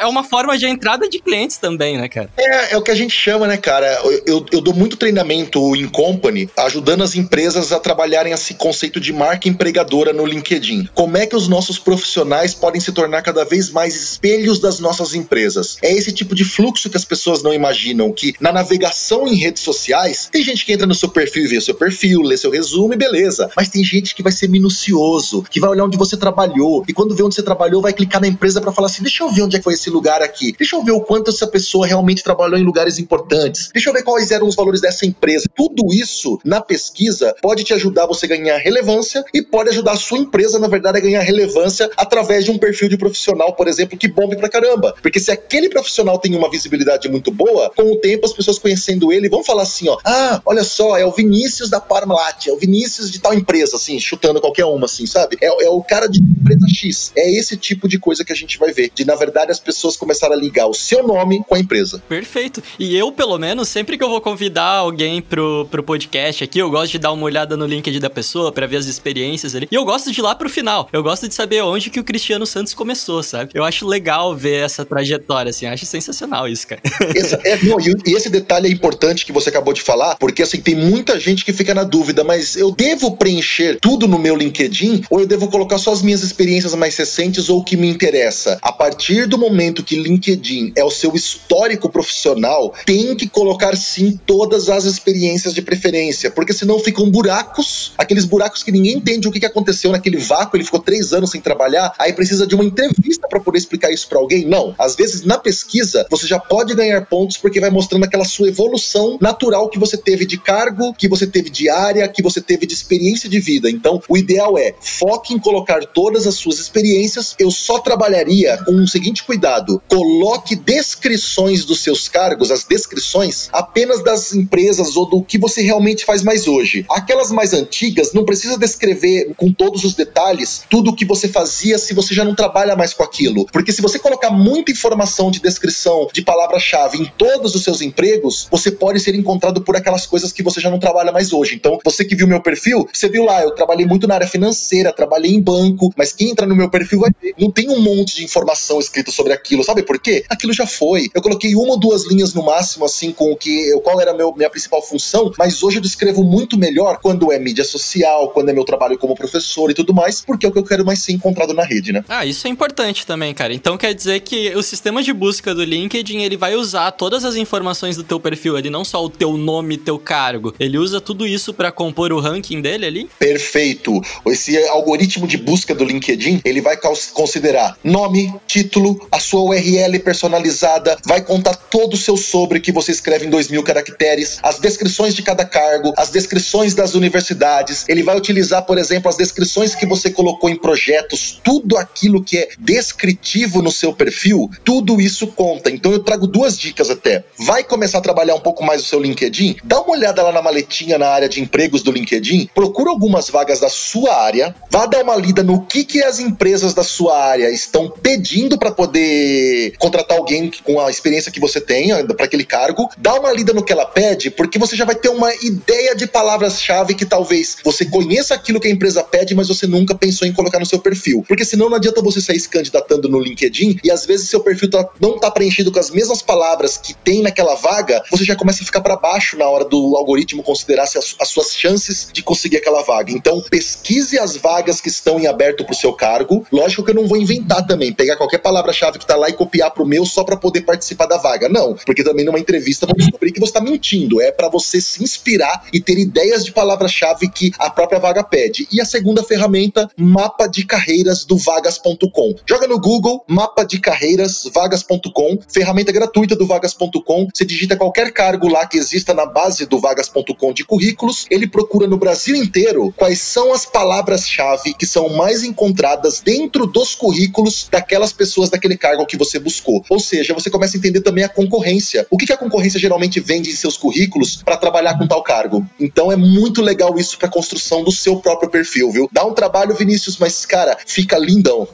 é uma forma de entrada de clientes também, né, cara? É, é o que a gente chama, né, cara? Eu, eu, eu dou muito treinamento em company, ajudando as empresas a trabalharem esse conceito de marca empregadora no LinkedIn. Como é que os nossos profissionais podem se tornar cada vez mais espelhos das nossas empresas? É esse tipo de fluxo que as pessoas não imaginam, que na navegação em redes sociais, tem gente que entra no seu perfil e vê o seu perfil, lê seu resumo e beleza. Mas tem gente que vai ser minucioso, que vai olhar onde você trabalhou, e quando vê onde você trabalhou, vai clicar na empresa para falar assim: deixa eu ver onde é que foi esse lugar aqui, deixa eu ver o quanto essa pessoa realmente trabalhou em lugares importantes, deixa eu ver quais eram os valores dessa empresa. Tudo isso na pesquisa pode te ajudar você a ganhar relevância e pode ajudar a sua empresa, na verdade, a ganhar relevância através de um perfil de profissional, por exemplo, que bombe pra caramba. Porque se aquele profissional tem uma visibilidade muito boa, com o tempo as pessoas conhecendo ele vão falar assim: ó, ah, olha só, é o Vinícius da Parmalat, é o Vinícius de tal empresa, assim, chutando qualquer uma, assim, sabe? É, é o cara de empresa X. É esse tipo de coisa que a gente vai ver. De, na verdade, as pessoas começaram a ligar o seu nome com a empresa. Perfeito. E eu, pelo menos, sempre que eu vou convidar alguém pro, pro podcast aqui, eu gosto de dar uma olhada no LinkedIn da pessoa para ver as experiências ali. E eu gosto de ir lá pro final. Eu gosto de saber onde que o Cristiano Santos começou, sabe? Eu acho legal ver essa trajetória, assim. Acho sensacional isso, cara. Esse, é, não, e esse detalhe é importante que você acabou de falar, porque, assim, tem muita gente que fica na dúvida, mas eu devo preencher tudo no meu LinkedIn ou eu devo colocar só as minhas experiências mais recentes ou que me interessa? A partir do momento que LinkedIn é o seu histórico profissional, tem que colocar sim todas as experiências de preferência, porque senão ficam buracos, aqueles buracos que ninguém entende o que aconteceu naquele vácuo, ele ficou três anos sem trabalhar, aí precisa de uma entrevista para poder explicar isso para alguém. Não, às vezes na pesquisa você já pode ganhar pontos porque vai mostrando aquela sua evolução natural que você teve de cargo, que você teve de área, que você teve de experiência de vida. Então, o ideal é foque em colocar todas as suas experiências. Eu só trabalharia com um seguinte cuidado: coloque descrições dos seus cargos, as descrições apenas das empresas ou do que você realmente faz mais hoje. Aquelas mais antigas não precisa descrever com todos os detalhes tudo o que você fazia se você já não trabalha mais com aquilo, porque se você colocar muita informação de descrição de palavra-chave em todos os seus empregos, você pode ser encontrado por aquelas coisas que você já não trabalha mais hoje. Então, você que viu meu perfil, você viu lá, eu trabalhei muito na área financeira, trabalhei em banco, mas quem entra no meu perfil vai ver. Não tem um monte de informação escrita sobre aquilo. Sabe por quê? Aquilo já foi. Eu coloquei uma ou duas linhas no máximo, assim, com o que qual era a meu, minha principal função, mas hoje eu descrevo muito melhor quando é mídia social, quando é meu trabalho como professor e tudo mais, porque é o que eu quero mais ser encontrado na rede, né? Ah, isso é importante também, cara. Então quer dizer que o sistema de busca do LinkedIn, ele vai usar todas as informações do teu perfil ali, não só o teu nome, teu cargo. Ele usa tudo isso para compor o ranking dele ali? Perfeito. Esse algoritmo de busca do LinkedIn, ele vai considerar nome, título, a sua URL personalizada, vai contar todo o seu sobre que você escreve em dois mil caracteres, as descrições de cada cargo, as descrições das universidades. Ele vai utilizar, por exemplo, as descrições que você colocou em projetos, tudo aquilo que é descritivo no seu perfil, tudo isso conta. Então eu trago duas dicas até. Vai começar a trabalhar um pouco mais o seu LinkedIn? Dá uma olhada lá na maletinha na área de empregos do LinkedIn, procura algumas vagas da sua área, vá dar uma lida no que que as empresas da sua área estão pedindo para poder contratar alguém com a experiência que você tem para aquele cargo, dá uma lida no que ela pede, porque você já vai ter uma ideia de palavras-chave que talvez você conheça aquilo que a empresa pede, mas você nunca pensou em colocar no seu perfil. Porque senão não adianta você sair se candidatando no LinkedIn e às vezes seu perfil tá, não tá preenchido com as mesmas palavras que tem naquela vaga, você já começa a ficar para baixo na hora do algoritmo considerar as, as suas chances de conseguir aquela vaga. Então, pesquise as vagas que estão em aberto pro seu cargo. Lógico que eu não vou inventar também, pegar qualquer palavra-chave que tá lá e copiar pro meu só para poder participar da vaga. Não, porque também numa entrevista vão descobrir que você tá mentindo. É para você se inspirar e ter ideias de palavra-chave que a própria vaga pede. E a segunda ferramenta, mapa de carreiras do vagas.com. Joga no Google, mapa de carreiras vagas.com, ferramenta gratuita do vagas.com. Você digita qualquer cargo lá que exista na base do vagas.com de currículos, ele procura no Brasil inteiro quais são as palavras-chave que são mais encontradas dentro dos currículos daquelas pessoas daquele cargo que você buscou. Ou seja, você começa a entender também a concorrência. O que, que a concorrência geralmente vende em seus currículos para trabalhar com tal cargo? Então é muito legal isso para construção do seu próprio perfil, viu? Dá um trabalho, Vinícius, mas cara, fica lindão.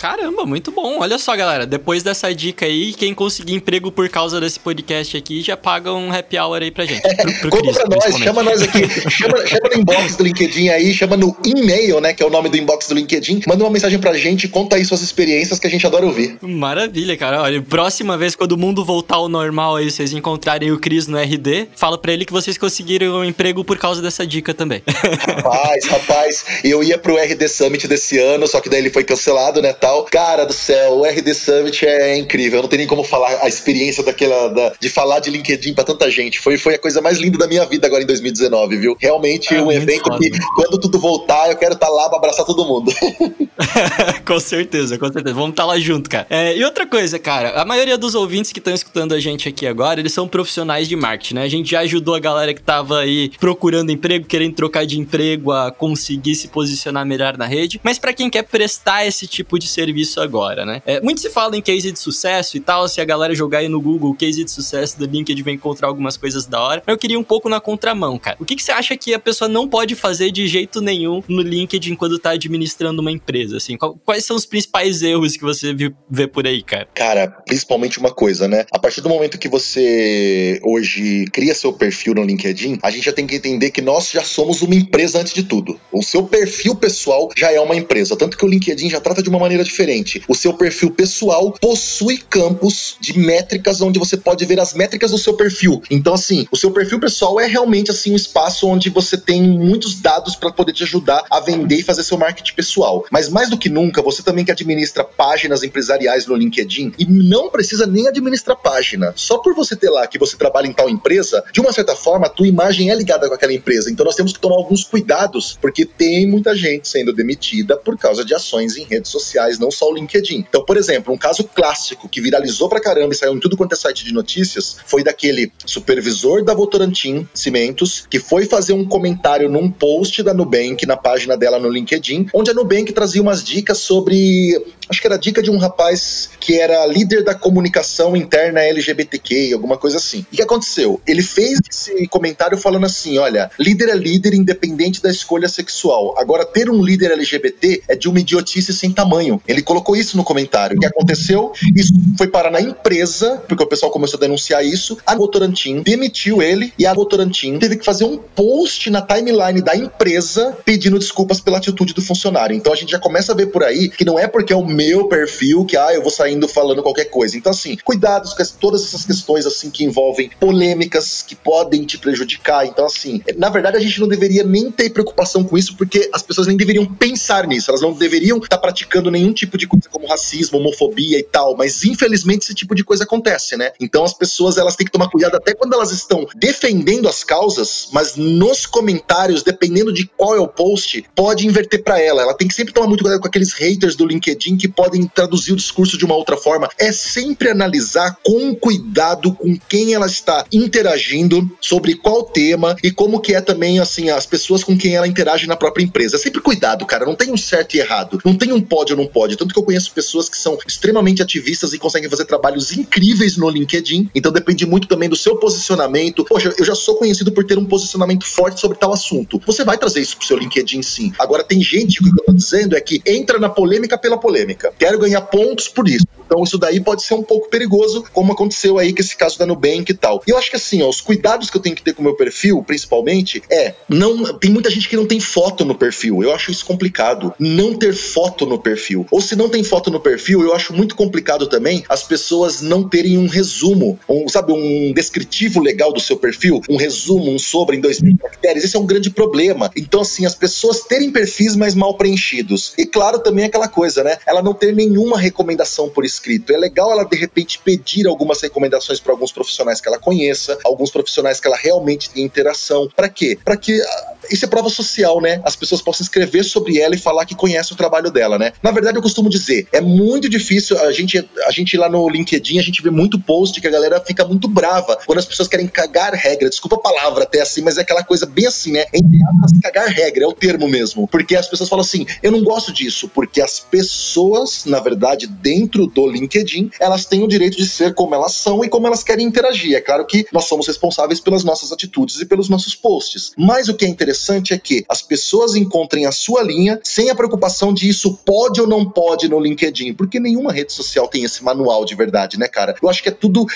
Caramba, muito bom. Olha só, galera. Depois dessa dica aí, quem conseguir emprego por causa desse podcast aqui já paga um happy hour aí pra gente. Pro, pro Conta Chris, pra nós, chama nós aqui. chama, chama no inbox do LinkedIn aí, chama no e-mail, né? Que é o nome do inbox do LinkedIn. Manda uma mensagem pra gente, conta aí suas experiências que a gente adora ouvir. Maravilha, cara. Olha, próxima vez, quando o mundo voltar ao normal aí, vocês encontrarem o Cris no RD, fala pra ele que vocês conseguiram um emprego por causa dessa dica também. Rapaz, rapaz, eu ia pro RD Summit desse ano, só que daí ele foi cancelado, né, tal. Cara do céu o RD Summit é incrível. Eu não tenho nem como falar a experiência daquela da, de falar de LinkedIn para tanta gente. Foi, foi a coisa mais linda da minha vida agora em 2019, viu? Realmente é, um evento foda. que quando tudo voltar, eu quero estar tá lá para abraçar todo mundo. com certeza, com certeza. Vamos estar tá lá junto, cara. É, e outra coisa, cara, a maioria dos ouvintes que estão escutando a gente aqui agora, eles são profissionais de marketing, né? A gente já ajudou a galera que tava aí procurando emprego, querendo trocar de emprego, a conseguir se posicionar melhor na rede. Mas para quem quer prestar esse tipo de serviço agora, né? É, muito se fala em case de sucesso e tal, se a galera jogar aí no Google case de sucesso do LinkedIn vai encontrar algumas coisas da hora. Mas eu queria um pouco na contramão, cara. O que, que você acha que a pessoa não pode fazer de jeito nenhum no LinkedIn quando tá administrando uma empresa, assim? Quais são os principais erros que você vê por aí, cara? Cara, principalmente uma coisa, né? A partir do momento que você hoje cria seu perfil no LinkedIn, a gente já tem que entender que nós já somos uma empresa antes de tudo. O seu perfil pessoal já é uma empresa, tanto que o LinkedIn já trata de uma maneira diferente. O seu perfil pessoal possui campos de métricas onde você pode ver as métricas do seu perfil. Então, assim, o seu perfil pessoal é realmente assim um espaço onde você tem muitos dados para poder te ajudar a vender e fazer seu marketing pessoal. Mas mais do que nunca, você também que administra páginas empresariais no LinkedIn e não precisa nem administrar página. Só por você ter lá que você trabalha em tal empresa, de uma certa forma, a tua imagem é ligada com aquela empresa. Então nós temos que tomar alguns cuidados, porque tem muita gente sendo demitida por causa de ações em redes sociais, não só o LinkedIn. Então, por exemplo, um caso clássico que viralizou pra caramba e saiu em tudo quanto é site de notícias foi daquele supervisor da Votorantim Cimentos que foi fazer um comentário num post da Nubank na página dela no LinkedIn, onde a Nubank trazia umas dicas sobre. Acho que era dica de um rapaz que era líder da comunicação interna LGBTQ, alguma coisa assim. E o que aconteceu? Ele fez esse comentário falando assim: olha, líder é líder independente da escolha sexual. Agora, ter um líder LGBT é de uma idiotice sem tamanho. Ele colocou isso no comentário. O que aconteceu? Isso foi parar na empresa, porque o pessoal começou a denunciar isso. A Votorantim demitiu ele e a Votorantim teve que fazer um post na timeline da empresa pedindo desculpas pela atitude do funcionário. Então a gente já começa a ver por aí que não é porque é o meu perfil que ah, eu vou saindo falando qualquer coisa. Então assim, cuidados com todas essas questões assim que envolvem polêmicas que podem te prejudicar. Então assim, na verdade a gente não deveria nem ter preocupação com isso porque as pessoas nem deveriam pensar nisso. Elas não deveriam estar praticando nenhum tipo de coisa como racismo racismo, homofobia e tal, mas infelizmente esse tipo de coisa acontece, né? Então as pessoas elas têm que tomar cuidado até quando elas estão defendendo as causas, mas nos comentários, dependendo de qual é o post, pode inverter para ela. Ela tem que sempre tomar muito cuidado com aqueles haters do LinkedIn que podem traduzir o discurso de uma outra forma. É sempre analisar com cuidado com quem ela está interagindo, sobre qual tema e como que é também, assim, as pessoas com quem ela interage na própria empresa. É sempre cuidado, cara. Não tem um certo e errado. Não tem um pode ou não pode. Tanto que eu conheço pessoas que são extremamente ativistas e conseguem fazer trabalhos incríveis no LinkedIn. Então depende muito também do seu posicionamento. Poxa, eu já sou conhecido por ter um posicionamento forte sobre tal assunto. Você vai trazer isso pro seu LinkedIn sim. Agora tem gente, o que eu tô dizendo é que entra na polêmica pela polêmica. Quero ganhar pontos por isso. Então isso daí pode ser um pouco perigoso, como aconteceu aí com esse caso da Nubank e tal. E eu acho que assim, ó, os cuidados que eu tenho que ter com o meu perfil, principalmente, é não tem muita gente que não tem foto no perfil. Eu acho isso complicado. Não ter foto no perfil. Ou se não tem foto no perfil, eu acho muito complicado também as pessoas não terem um resumo, um, sabe, um descritivo legal do seu perfil, um resumo, um sobre em dois mil caracteres. Esse é um grande problema. Então, assim, as pessoas terem perfis mais mal preenchidos. E claro, também aquela coisa, né? Ela não ter nenhuma recomendação por escrito escrito. É legal ela, de repente, pedir algumas recomendações para alguns profissionais que ela conheça, alguns profissionais que ela realmente tem interação. Para quê? Para que ah, isso é prova social, né? As pessoas possam escrever sobre ela e falar que conhece o trabalho dela, né? Na verdade, eu costumo dizer, é muito difícil a gente, a gente lá no LinkedIn, a gente vê muito post que a galera fica muito brava quando as pessoas querem cagar regra. Desculpa a palavra até assim, mas é aquela coisa bem assim, né? Entre aspas, cagar regra, é o termo mesmo. Porque as pessoas falam assim, eu não gosto disso, porque as pessoas, na verdade, dentro do LinkedIn, elas têm o direito de ser como elas são e como elas querem interagir. É claro que nós somos responsáveis pelas nossas atitudes e pelos nossos posts. Mas o que é interessante é que as pessoas encontrem a sua linha sem a preocupação de isso pode ou não pode no LinkedIn, porque nenhuma rede social tem esse manual de verdade, né, cara? Eu acho que é tudo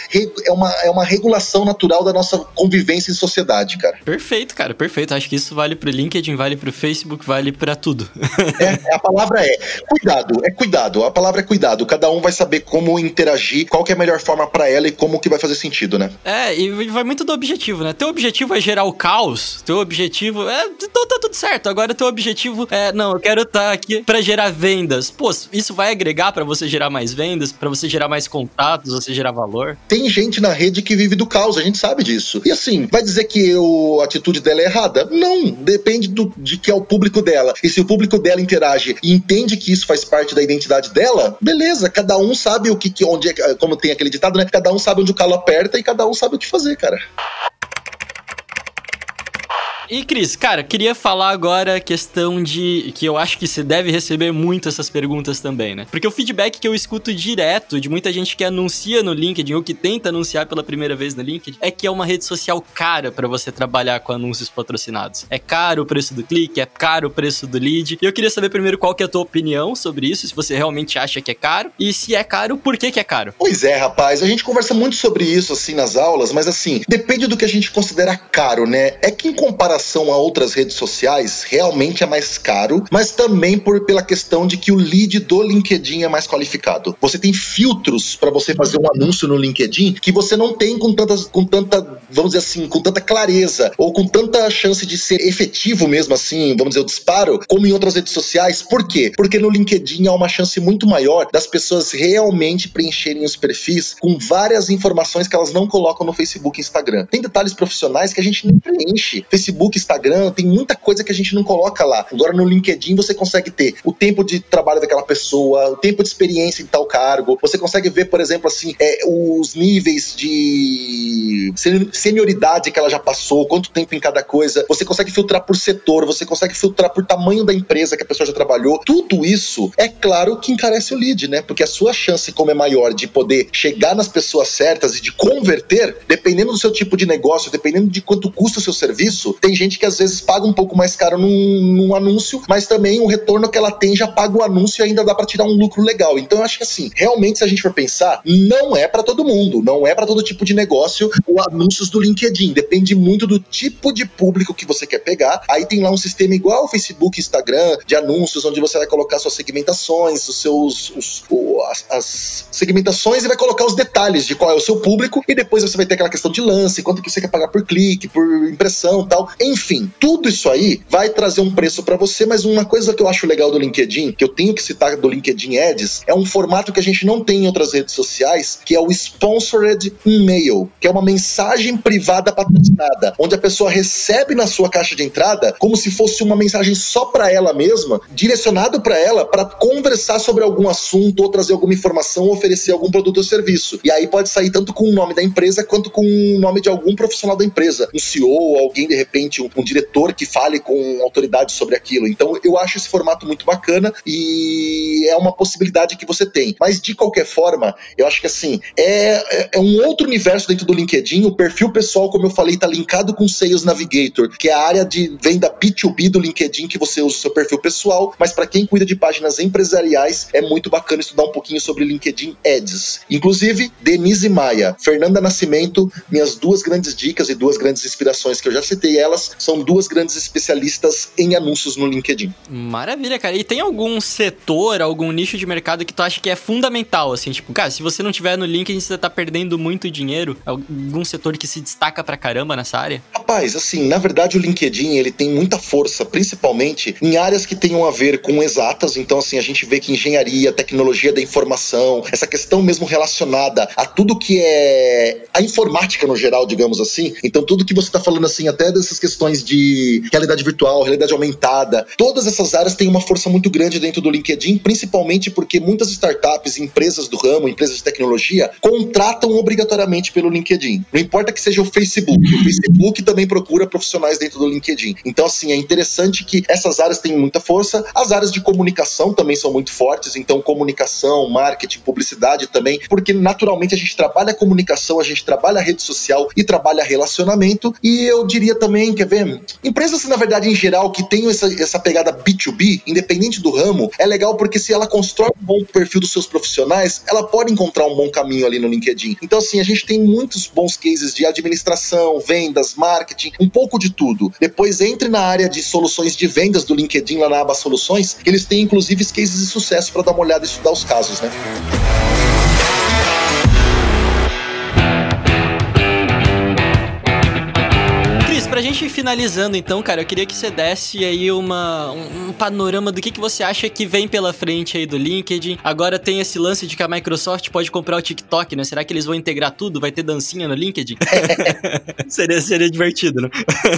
é uma, é uma regulação natural da nossa convivência em sociedade, cara. Perfeito, cara, perfeito. Acho que isso vale pro LinkedIn, vale pro Facebook, vale para tudo. é, a palavra é cuidado, é cuidado. A palavra é cuidado. Cada um vai saber saber como interagir, qual que é a melhor forma para ela e como que vai fazer sentido, né? É, e vai muito do objetivo, né? Teu objetivo é gerar o caos, teu objetivo é. Então tá tudo certo. Agora teu objetivo é, não, eu quero estar tá aqui para gerar vendas. Pô, isso vai agregar para você gerar mais vendas, para você gerar mais contatos, você gerar valor. Tem gente na rede que vive do caos, a gente sabe disso. E assim, vai dizer que eu, a atitude dela é errada? Não, depende do, de que é o público dela. E se o público dela interage e entende que isso faz parte da identidade dela, beleza, cada um sabe o que, que onde é, como tem aquele ditado, né? Cada um sabe onde o calo aperta e cada um sabe o que fazer, cara. E Cris, cara, queria falar agora a questão de que eu acho que você deve receber muito essas perguntas também, né? Porque o feedback que eu escuto direto de muita gente que anuncia no LinkedIn ou que tenta anunciar pela primeira vez no LinkedIn é que é uma rede social cara para você trabalhar com anúncios patrocinados. É caro o preço do clique, é caro o preço do lead. E eu queria saber primeiro qual que é a tua opinião sobre isso, se você realmente acha que é caro e se é caro, por que que é caro? Pois é, rapaz, a gente conversa muito sobre isso assim nas aulas, mas assim, depende do que a gente considera caro, né? É que em comparação comparação a outras redes sociais, realmente é mais caro, mas também por, pela questão de que o lead do LinkedIn é mais qualificado. Você tem filtros para você fazer um anúncio no LinkedIn que você não tem com, tantas, com tanta, vamos dizer assim, com tanta clareza ou com tanta chance de ser efetivo mesmo assim, vamos dizer, o disparo, como em outras redes sociais. Por quê? Porque no LinkedIn há uma chance muito maior das pessoas realmente preencherem os perfis com várias informações que elas não colocam no Facebook e Instagram. Tem detalhes profissionais que a gente nem preenche. Facebook Facebook, Instagram, tem muita coisa que a gente não coloca lá. Agora no LinkedIn você consegue ter o tempo de trabalho daquela pessoa, o tempo de experiência em tal cargo. Você consegue ver, por exemplo, assim, é, os níveis de senioridade que ela já passou, quanto tempo em cada coisa. Você consegue filtrar por setor, você consegue filtrar por tamanho da empresa que a pessoa já trabalhou. Tudo isso é claro que encarece o lead, né? Porque a sua chance, como é maior, de poder chegar nas pessoas certas e de converter, dependendo do seu tipo de negócio, dependendo de quanto custa o seu serviço, tem gente que às vezes paga um pouco mais caro num, num anúncio, mas também o retorno que ela tem já paga o anúncio e ainda dá para tirar um lucro legal. Então eu acho que assim, realmente se a gente for pensar, não é para todo mundo, não é para todo tipo de negócio o anúncios do LinkedIn. Depende muito do tipo de público que você quer pegar. Aí tem lá um sistema igual ao Facebook, Instagram, de anúncios, onde você vai colocar suas segmentações, os seus os, o, as, as, segmentações e vai colocar os detalhes de qual é o seu público e depois você vai ter aquela questão de lance, quanto que você quer pagar por clique, por impressão, tal Enfim, tudo isso aí vai trazer um preço para você, mas uma coisa que eu acho legal do LinkedIn, que eu tenho que citar do LinkedIn Ads, é um formato que a gente não tem em outras redes sociais, que é o Sponsored Email, que é uma mensagem privada patrocinada, onde a pessoa recebe na sua caixa de entrada como se fosse uma mensagem só para ela mesma, direcionado para ela para conversar sobre algum assunto ou trazer alguma informação, ou oferecer algum produto ou serviço. E aí pode sair tanto com o nome da empresa quanto com o nome de algum profissional da empresa, um CEO, alguém de repente um, um diretor que fale com autoridade sobre aquilo. Então eu acho esse formato muito bacana e é uma possibilidade que você tem. Mas de qualquer forma, eu acho que assim, é, é, é um outro universo dentro do LinkedIn. O perfil pessoal, como eu falei, está linkado com o Sales Navigator, que é a área de venda B2B do LinkedIn que você usa o seu perfil pessoal. Mas para quem cuida de páginas empresariais, é muito bacana estudar um pouquinho sobre LinkedIn Ads. Inclusive, Denise Maia, Fernanda Nascimento, minhas duas grandes dicas e duas grandes inspirações que eu já citei elas, são duas grandes especialistas em anúncios no LinkedIn. Maravilha, cara. E tem algum setor, algum nicho de mercado que tu acha que é fundamental, assim? Tipo, cara, se você não tiver no LinkedIn, você tá perdendo muito dinheiro. Algum setor que se destaca pra caramba nessa área? Rapaz, assim, na verdade o LinkedIn, ele tem muita força, principalmente em áreas que tenham a ver com exatas. Então, assim, a gente vê que engenharia, tecnologia da informação, essa questão mesmo relacionada a tudo que é a informática no geral, digamos assim. Então, tudo que você tá falando, assim, até dessas questões de realidade virtual, realidade aumentada, todas essas áreas têm uma força muito grande dentro do LinkedIn, principalmente porque muitas startups, empresas do ramo, empresas de tecnologia, contratam obrigatoriamente pelo LinkedIn. Não importa que seja o Facebook, o Facebook também procura profissionais dentro do LinkedIn. Então, assim, é interessante que essas áreas têm muita força, as áreas de comunicação também são muito fortes, então comunicação, marketing, publicidade também, porque naturalmente a gente trabalha comunicação, a gente trabalha rede social e trabalha relacionamento, e eu diria também, quer ver, empresas, na verdade, em geral, que tem essa, essa pegada B2B, independente do ramo, é legal porque se ela constrói um bom perfil dos seus profissionais, ela pode encontrar um bom caminho ali no LinkedIn. Então, assim, a gente tem muitos bons cases de administração, vendas, marketing, um pouco de tudo. Depois entre na área de soluções de vendas do LinkedIn, lá na aba Soluções, que eles têm inclusive cases de sucesso para dar uma olhada e estudar os casos, né? Gente finalizando então, cara, eu queria que você desse aí uma, um, um, panorama do que, que você acha que vem pela frente aí do LinkedIn. Agora tem esse lance de que a Microsoft pode comprar o TikTok, né? Será que eles vão integrar tudo? Vai ter dancinha no LinkedIn? seria, seria divertido, né?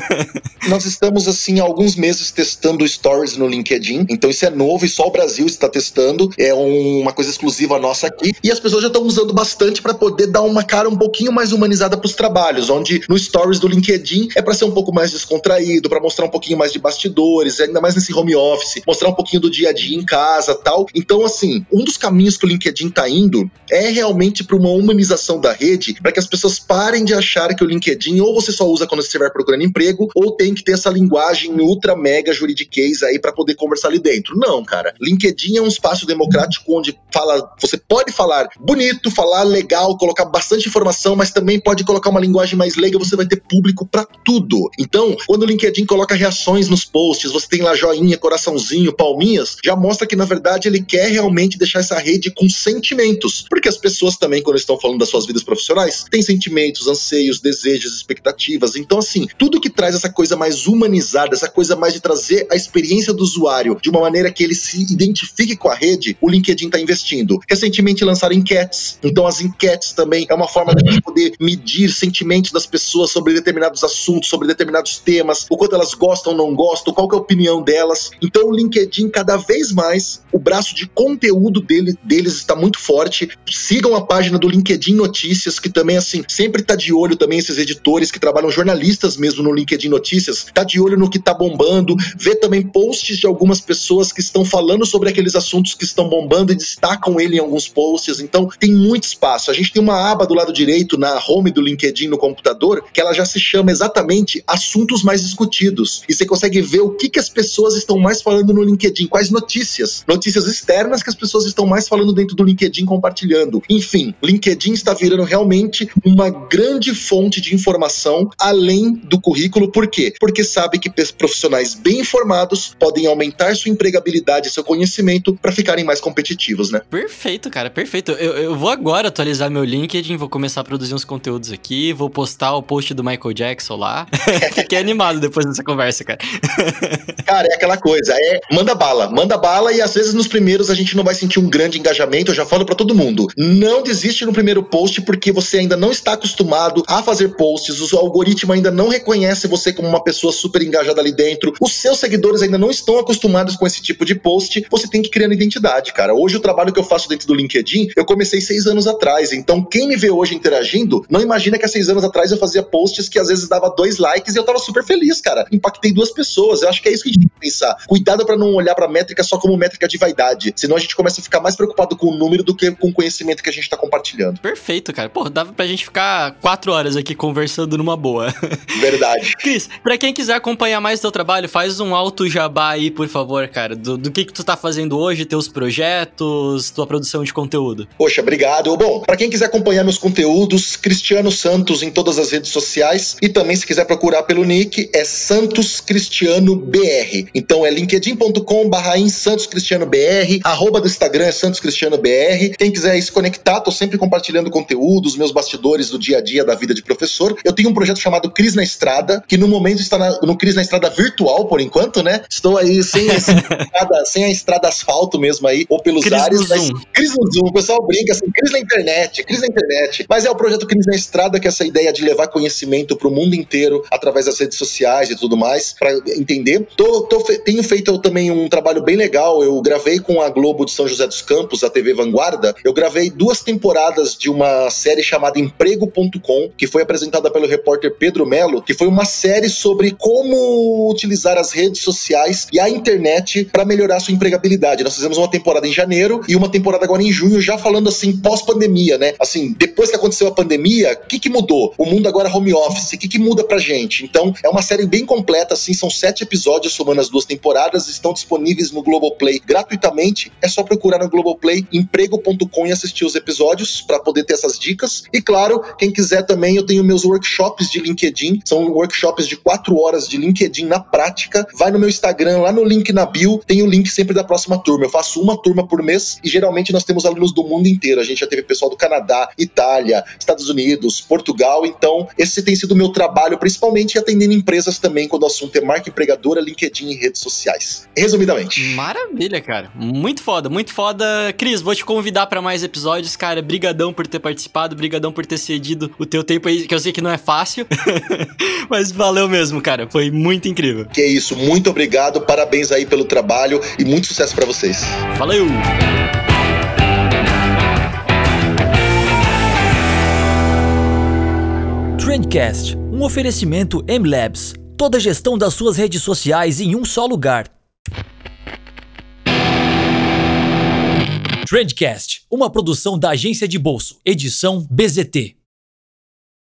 Nós estamos, assim, há alguns meses testando Stories no LinkedIn, então isso é novo e só o Brasil está testando. É um, uma coisa exclusiva nossa aqui. E as pessoas já estão usando bastante para poder dar uma cara um pouquinho mais humanizada para os trabalhos, onde no Stories do LinkedIn é para ser um pouco mais descontraído, para mostrar um pouquinho mais de bastidores, ainda mais nesse home office, mostrar um pouquinho do dia a dia em casa tal. Então, assim, um dos caminhos que o LinkedIn tá indo é realmente para uma humanização da rede, para que as pessoas parem de achar que o LinkedIn ou você só usa quando você estiver procurando emprego, ou tem que ter essa linguagem ultra mega juridiquês aí para poder conversar ali dentro. Não, cara. LinkedIn é um espaço democrático onde fala, você pode falar bonito, falar legal, colocar bastante informação, mas também pode colocar uma linguagem mais leiga, você vai ter público para tudo. Então, quando o LinkedIn coloca reações nos posts, você tem lá joinha, coraçãozinho, palminhas, já mostra que na verdade ele quer realmente deixar essa rede com sentimentos. Porque as pessoas também, quando estão falando das suas vidas profissionais, têm sentimentos, anseios, desejos, expectativas. Então, assim, tudo que traz essa coisa mais humanizada, essa coisa mais de trazer a experiência do usuário de uma maneira que ele se identifique com a rede, o LinkedIn está investindo. Recentemente lançaram enquetes. Então, as enquetes também é uma forma de poder medir sentimentos das pessoas sobre determinados assuntos, sobre determinados temas, o quanto elas gostam ou não gostam, qual é a opinião delas. Então o LinkedIn, cada vez mais, o braço de conteúdo dele, deles está muito forte. Sigam a página do LinkedIn Notícias, que também, assim, sempre tá de olho também esses editores que trabalham jornalistas mesmo no LinkedIn Notícias, tá de olho no que tá bombando, vê também posts de algumas pessoas que estão falando sobre aqueles assuntos que estão bombando e destacam ele em alguns posts. Então tem muito espaço. A gente tem uma aba do lado direito na home do LinkedIn no computador que ela já se chama exatamente assuntos mais discutidos. E você consegue ver o que, que as pessoas estão mais falando no LinkedIn, quais notícias, notícias externas que as pessoas estão mais falando dentro do LinkedIn compartilhando. Enfim, LinkedIn está virando realmente uma grande fonte de informação além do currículo. Por quê? Porque sabe que profissionais bem informados podem aumentar sua empregabilidade e seu conhecimento para ficarem mais competitivos, né? Perfeito, cara, perfeito. Eu, eu vou agora atualizar meu LinkedIn, vou começar a produzir uns conteúdos aqui, vou postar o post do Michael Jackson lá. Fiquei animado depois dessa conversa, cara. Cara, é aquela coisa, é manda bala, manda bala e às vezes nos primeiros a gente não vai sentir um grande engajamento. Eu já falo para todo mundo, não desiste no primeiro post porque você ainda não está acostumado a fazer posts, o algoritmo ainda não reconhece você como uma pessoa super engajada ali dentro, os seus seguidores ainda não estão acostumados com esse tipo de post. Você tem que criar identidade, cara. Hoje o trabalho que eu faço dentro do LinkedIn, eu comecei seis anos atrás. Então quem me vê hoje interagindo, não imagina que há seis anos atrás eu fazia posts que às vezes dava dois likes e eu tava super feliz, cara. Impactei duas pessoas. Eu acho que é isso que a gente tem que pensar. Cuidado para não olhar para métrica só como métrica de vaidade. Senão a gente começa a ficar mais preocupado com o número do que com o conhecimento que a gente tá compartilhando. Perfeito, cara. Pô, dava pra gente ficar quatro horas aqui conversando numa boa. Verdade. Cris, pra quem quiser acompanhar mais do teu trabalho, faz um alto jabá aí, por favor, cara. Do, do que que tu tá fazendo hoje, teus projetos, tua produção de conteúdo. Poxa, obrigado. Bom, para quem quiser acompanhar meus conteúdos, Cristiano Santos em todas as redes sociais e também se quiser procurar pelo nick é Santos Cristiano BR. Então é linkedin.com/barra Santos Cristiano BR, arroba do Instagram é Santos Cristiano BR. Quem quiser se conectar, tô sempre compartilhando conteúdos, meus bastidores do dia a dia da vida de professor. Eu tenho um projeto chamado Cris na Estrada, que no momento está na, no Cris na Estrada virtual por enquanto, né? Estou aí sem, estrada, sem a estrada asfalto mesmo aí, ou pelos Cris ares. mas-. Cris no Zoom, o pessoal brinca assim, Cris na internet, Cris na internet. Mas é o projeto Cris na Estrada, que é essa ideia de levar conhecimento pro mundo inteiro através das redes sociais e tudo mais, para entender. Tô, tô tenho feito também um trabalho bem legal. Eu gravei com a Globo de São José dos Campos, a TV Vanguarda. Eu gravei duas temporadas de uma série chamada Emprego.com, que foi apresentada pelo repórter Pedro Melo, que foi uma série sobre como utilizar as redes sociais e a internet para melhorar a sua empregabilidade. Nós fizemos uma temporada em janeiro e uma temporada agora em junho, já falando assim, pós-pandemia, né? Assim, depois que aconteceu a pandemia, o que, que mudou? O mundo agora é home office, o que, que muda pra gente? Então, é uma série bem completa, assim, são sete episódios somando as duas temporadas, estão disponíveis no Globoplay gratuitamente. É só procurar no Globoplay emprego.com e assistir os episódios para poder ter essas dicas. E claro, quem quiser também, eu tenho meus workshops de LinkedIn, são workshops de quatro horas de LinkedIn na prática. Vai no meu Instagram, lá no link na bio, tem o link sempre da próxima turma. Eu faço uma turma por mês e geralmente nós temos alunos do mundo inteiro. A gente já teve pessoal do Canadá, Itália, Estados Unidos, Portugal. Então, esse tem sido o meu trabalho, principalmente atendendo empresas também, quando o assunto é marca empregadora, LinkedIn e redes sociais. Resumidamente. Maravilha, cara. Muito foda, muito foda. Cris, vou te convidar pra mais episódios, cara. Brigadão por ter participado, brigadão por ter cedido o teu tempo aí, que eu sei que não é fácil. Mas valeu mesmo, cara. Foi muito incrível. Que é isso, muito obrigado, parabéns aí pelo trabalho e muito sucesso para vocês. Valeu! Trendcast, um oferecimento M-Labs. Toda a gestão das suas redes sociais em um só lugar. Trendcast, uma produção da agência de bolso, edição BZT.